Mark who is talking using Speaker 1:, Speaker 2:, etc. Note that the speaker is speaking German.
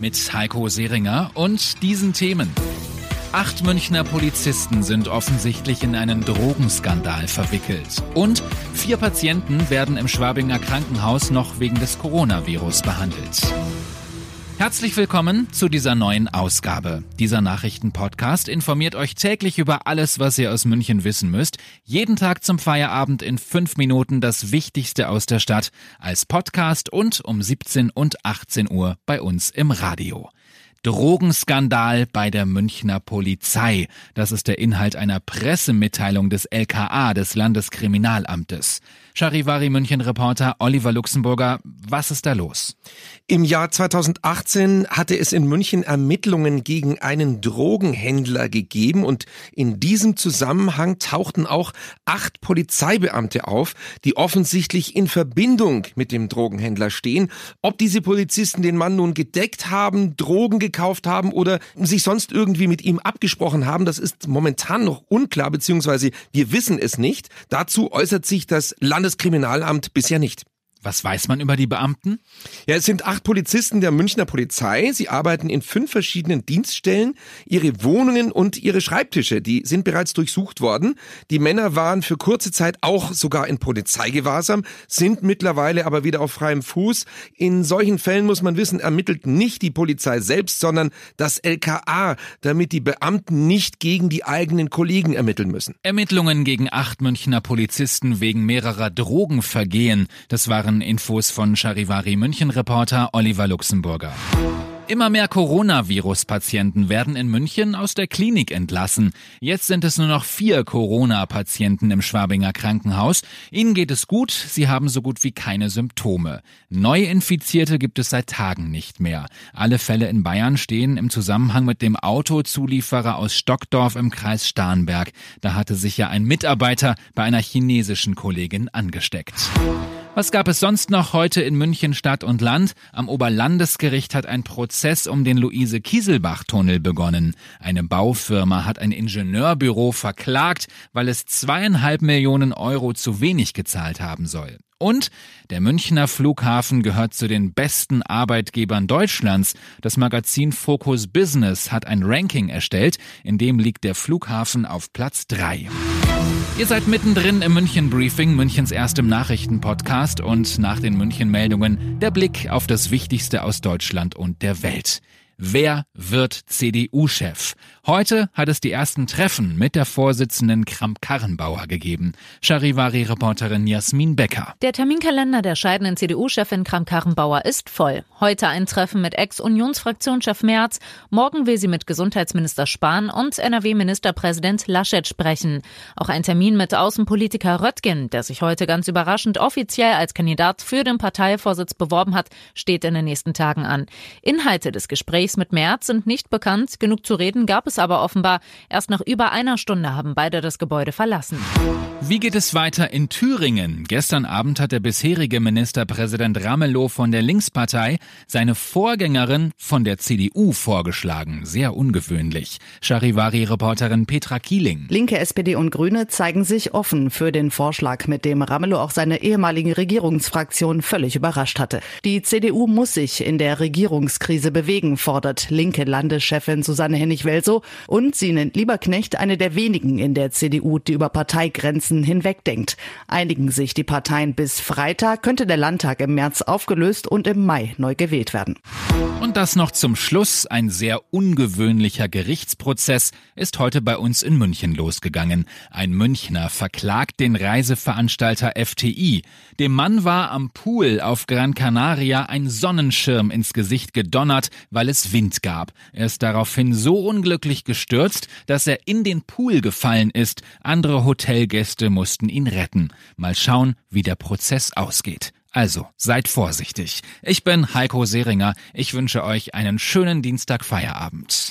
Speaker 1: Mit Heiko Seringer und diesen Themen. Acht Münchner Polizisten sind offensichtlich in einen Drogenskandal verwickelt. Und vier Patienten werden im Schwabinger Krankenhaus noch wegen des Coronavirus behandelt. Herzlich willkommen zu dieser neuen Ausgabe. Dieser Nachrichtenpodcast informiert euch täglich über alles, was ihr aus München wissen müsst. Jeden Tag zum Feierabend in fünf Minuten das Wichtigste aus der Stadt als Podcast und um 17 und 18 Uhr bei uns im Radio. Drogenskandal bei der Münchner Polizei. Das ist der Inhalt einer Pressemitteilung des LKA, des Landeskriminalamtes. Charivari München Reporter Oliver Luxemburger, was ist da los?
Speaker 2: Im Jahr 2018 hatte es in München Ermittlungen gegen einen Drogenhändler gegeben und in diesem Zusammenhang tauchten auch acht Polizeibeamte auf, die offensichtlich in Verbindung mit dem Drogenhändler stehen. Ob diese Polizisten den Mann nun gedeckt haben, Drogen gekauft haben oder sich sonst irgendwie mit ihm abgesprochen haben, das ist momentan noch unklar, beziehungsweise wir wissen es nicht. Dazu äußert sich das Landes Landeskriminalamt bisher nicht.
Speaker 1: Was weiß man über die Beamten?
Speaker 2: Ja, es sind acht Polizisten der Münchner Polizei. Sie arbeiten in fünf verschiedenen Dienststellen. Ihre Wohnungen und ihre Schreibtische, die sind bereits durchsucht worden. Die Männer waren für kurze Zeit auch sogar in Polizeigewahrsam, sind mittlerweile aber wieder auf freiem Fuß. In solchen Fällen muss man wissen, ermittelt nicht die Polizei selbst, sondern das LKA, damit die Beamten nicht gegen die eigenen Kollegen ermitteln müssen.
Speaker 1: Ermittlungen gegen acht Münchner Polizisten wegen mehrerer Drogenvergehen. Das waren waren Infos von Charivari München Reporter Oliver Luxemburger. Immer mehr Coronavirus-Patienten werden in München aus der Klinik entlassen. Jetzt sind es nur noch vier Corona-Patienten im Schwabinger Krankenhaus. Ihnen geht es gut, sie haben so gut wie keine Symptome. Neuinfizierte gibt es seit Tagen nicht mehr. Alle Fälle in Bayern stehen im Zusammenhang mit dem Autozulieferer aus Stockdorf im Kreis Starnberg. Da hatte sich ja ein Mitarbeiter bei einer chinesischen Kollegin angesteckt. Was gab es sonst noch heute in München Stadt und Land? Am Oberlandesgericht hat ein Prozess um den Luise-Kieselbach-Tunnel begonnen. Eine Baufirma hat ein Ingenieurbüro verklagt, weil es zweieinhalb Millionen Euro zu wenig gezahlt haben soll. Und der Münchner Flughafen gehört zu den besten Arbeitgebern Deutschlands. Das Magazin Focus Business hat ein Ranking erstellt, in dem liegt der Flughafen auf Platz drei. Ihr seid mittendrin im München Briefing, Münchens erstem Nachrichtenpodcast und nach den München Meldungen der Blick auf das Wichtigste aus Deutschland und der Welt. Wer wird CDU-Chef? Heute hat es die ersten Treffen mit der Vorsitzenden Kramp-Karrenbauer gegeben. Charivari-Reporterin Jasmin Becker.
Speaker 3: Der Terminkalender der scheidenden CDU-Chefin Kramp-Karrenbauer ist voll. Heute ein Treffen mit Ex-Unionsfraktionschef Merz. Morgen will sie mit Gesundheitsminister Spahn und NRW-Ministerpräsident Laschet sprechen. Auch ein Termin mit Außenpolitiker Röttgen, der sich heute ganz überraschend offiziell als Kandidat für den Parteivorsitz beworben hat, steht in den nächsten Tagen an. Inhalte des Gesprächs Gesprächs mit Merz sind nicht bekannt. Genug zu reden gab es aber offenbar. Erst nach über einer Stunde haben beide das Gebäude verlassen.
Speaker 1: Wie geht es weiter in Thüringen? Gestern Abend hat der bisherige Ministerpräsident Ramelow von der Linkspartei seine Vorgängerin von der CDU vorgeschlagen. Sehr ungewöhnlich. Charivari-Reporterin Petra Kieling.
Speaker 4: Linke, SPD und Grüne zeigen sich offen für den Vorschlag, mit dem Ramelow auch seine ehemalige Regierungsfraktion völlig überrascht hatte. Die CDU muss sich in der Regierungskrise bewegen, fordert fordert linke Landeschefin Susanne Hennig-Welsow und sie nennt Lieberknecht eine der wenigen in der CDU, die über Parteigrenzen hinwegdenkt. Einigen sich die Parteien bis Freitag, könnte der Landtag im März aufgelöst und im Mai neu gewählt werden.
Speaker 1: Und das noch zum Schluss. Ein sehr ungewöhnlicher Gerichtsprozess ist heute bei uns in München losgegangen. Ein Münchner verklagt den Reiseveranstalter FTI. Dem Mann war am Pool auf Gran Canaria ein Sonnenschirm ins Gesicht gedonnert, weil es Wind gab. Er ist daraufhin so unglücklich gestürzt, dass er in den Pool gefallen ist. Andere Hotelgäste mussten ihn retten. Mal schauen, wie der Prozess ausgeht. Also, seid vorsichtig. Ich bin Heiko Seringer. Ich wünsche euch einen schönen Dienstag Feierabend.